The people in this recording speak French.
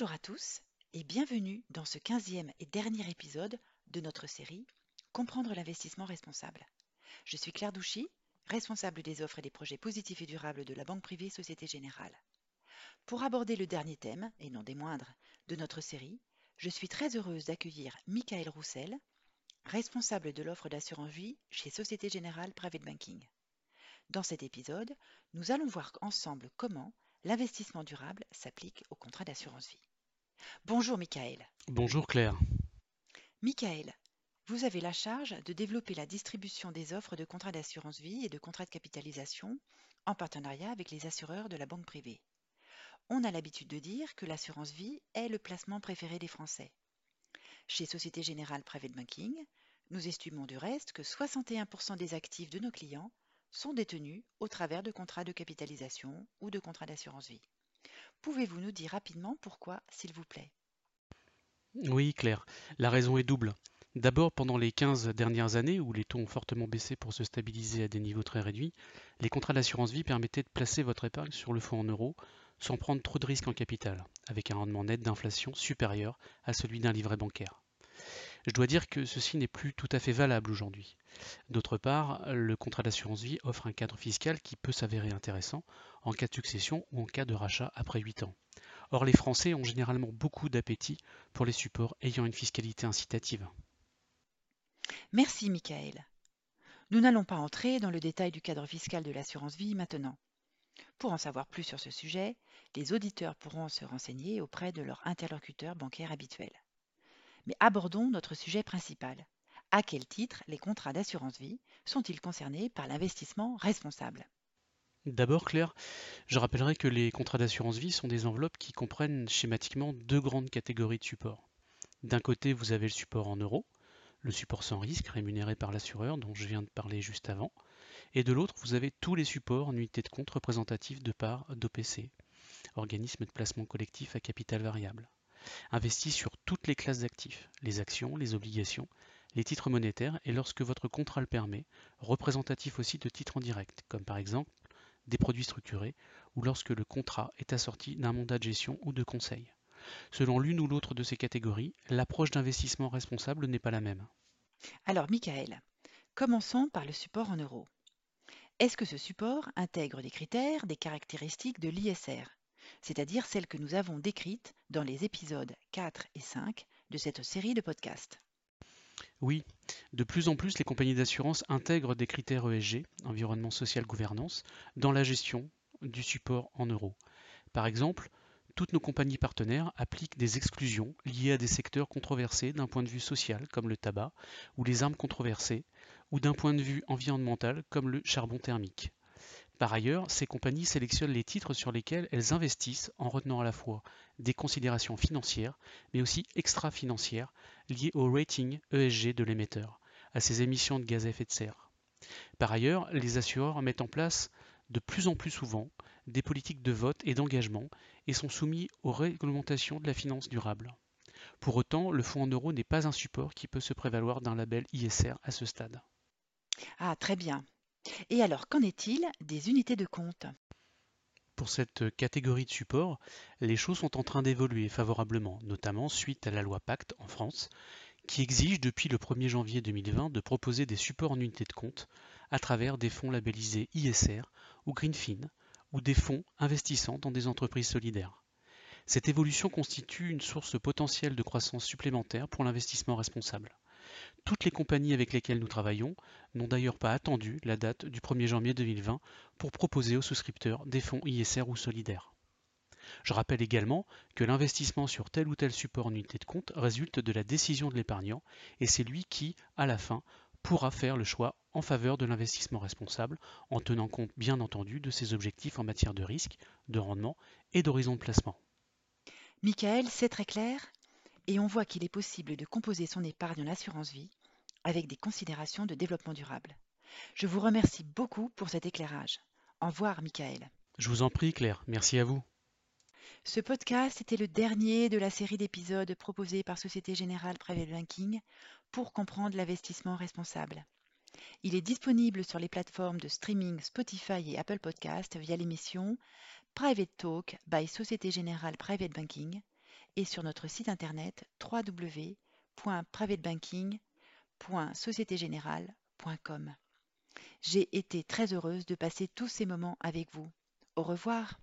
Bonjour à tous et bienvenue dans ce quinzième et dernier épisode de notre série Comprendre l'investissement responsable. Je suis Claire Douchy, responsable des offres et des projets positifs et durables de la Banque privée Société Générale. Pour aborder le dernier thème, et non des moindres, de notre série, je suis très heureuse d'accueillir Michael Roussel, responsable de l'offre d'assurance vie chez Société Générale Private Banking. Dans cet épisode, nous allons voir ensemble comment l'investissement durable s'applique au contrat d'assurance vie. Bonjour Michael. Bonjour Claire. Michael, vous avez la charge de développer la distribution des offres de contrats d'assurance vie et de contrats de capitalisation en partenariat avec les assureurs de la banque privée. On a l'habitude de dire que l'assurance vie est le placement préféré des Français. Chez Société Générale Private Banking, nous estimons du reste que 61% des actifs de nos clients sont détenus au travers de contrats de capitalisation ou de contrats d'assurance vie. Pouvez-vous nous dire rapidement pourquoi, s'il vous plaît? Oui, Claire, la raison est double. D'abord, pendant les 15 dernières années, où les taux ont fortement baissé pour se stabiliser à des niveaux très réduits, les contrats d'assurance vie permettaient de placer votre épargne sur le fonds en euros sans prendre trop de risques en capital, avec un rendement net d'inflation supérieur à celui d'un livret bancaire. Je dois dire que ceci n'est plus tout à fait valable aujourd'hui. D'autre part, le contrat d'assurance vie offre un cadre fiscal qui peut s'avérer intéressant en cas de succession ou en cas de rachat après 8 ans. Or, les Français ont généralement beaucoup d'appétit pour les supports ayant une fiscalité incitative. Merci Michael. Nous n'allons pas entrer dans le détail du cadre fiscal de l'assurance vie maintenant. Pour en savoir plus sur ce sujet, les auditeurs pourront se renseigner auprès de leur interlocuteur bancaire habituel. Mais abordons notre sujet principal. À quel titre les contrats d'assurance vie sont-ils concernés par l'investissement responsable? D'abord, Claire, je rappellerai que les contrats d'assurance vie sont des enveloppes qui comprennent schématiquement deux grandes catégories de supports. D'un côté, vous avez le support en euros, le support sans risque rémunéré par l'assureur dont je viens de parler juste avant, et de l'autre, vous avez tous les supports en unité de compte représentatifs de part d'OPC, organisme de placement collectif à capital variable investis sur toutes les classes d'actifs, les actions, les obligations, les titres monétaires et lorsque votre contrat le permet, représentatif aussi de titres en direct, comme par exemple des produits structurés ou lorsque le contrat est assorti d'un mandat de gestion ou de conseil. Selon l'une ou l'autre de ces catégories, l'approche d'investissement responsable n'est pas la même. Alors, Michael, commençons par le support en euros. Est-ce que ce support intègre des critères, des caractéristiques de l'ISR c'est-à-dire celles que nous avons décrites dans les épisodes 4 et 5 de cette série de podcasts. Oui, de plus en plus les compagnies d'assurance intègrent des critères ESG, environnement social gouvernance, dans la gestion du support en euros. Par exemple, toutes nos compagnies partenaires appliquent des exclusions liées à des secteurs controversés d'un point de vue social, comme le tabac, ou les armes controversées, ou d'un point de vue environnemental, comme le charbon thermique. Par ailleurs, ces compagnies sélectionnent les titres sur lesquels elles investissent en retenant à la fois des considérations financières, mais aussi extra-financières liées au rating ESG de l'émetteur, à ses émissions de gaz à effet de serre. Par ailleurs, les assureurs mettent en place de plus en plus souvent des politiques de vote et d'engagement et sont soumis aux réglementations de la finance durable. Pour autant, le fonds en euros n'est pas un support qui peut se prévaloir d'un label ISR à ce stade. Ah, très bien. Et alors, qu'en est-il des unités de compte? Pour cette catégorie de support, les choses sont en train d'évoluer favorablement, notamment suite à la loi Pacte en France, qui exige depuis le 1er janvier 2020 de proposer des supports en unités de compte à travers des fonds labellisés ISR ou Greenfin, ou des fonds investissant dans des entreprises solidaires. Cette évolution constitue une source potentielle de croissance supplémentaire pour l'investissement responsable. Toutes les compagnies avec lesquelles nous travaillons n'ont d'ailleurs pas attendu la date du 1er janvier 2020 pour proposer aux souscripteurs des fonds ISR ou solidaires. Je rappelle également que l'investissement sur tel ou tel support en unité de compte résulte de la décision de l'épargnant et c'est lui qui, à la fin, pourra faire le choix en faveur de l'investissement responsable en tenant compte bien entendu de ses objectifs en matière de risque, de rendement et d'horizon de placement. Michael, c'est très clair et on voit qu'il est possible de composer son épargne en assurance vie avec des considérations de développement durable. Je vous remercie beaucoup pour cet éclairage. Au revoir, Michael. Je vous en prie, Claire. Merci à vous. Ce podcast était le dernier de la série d'épisodes proposés par Société Générale Private Banking pour comprendre l'investissement responsable. Il est disponible sur les plateformes de streaming Spotify et Apple Podcast via l'émission Private Talk by Société Générale Private Banking et sur notre site internet www.privatebandking.sociétégénérale.com. J'ai été très heureuse de passer tous ces moments avec vous. Au revoir.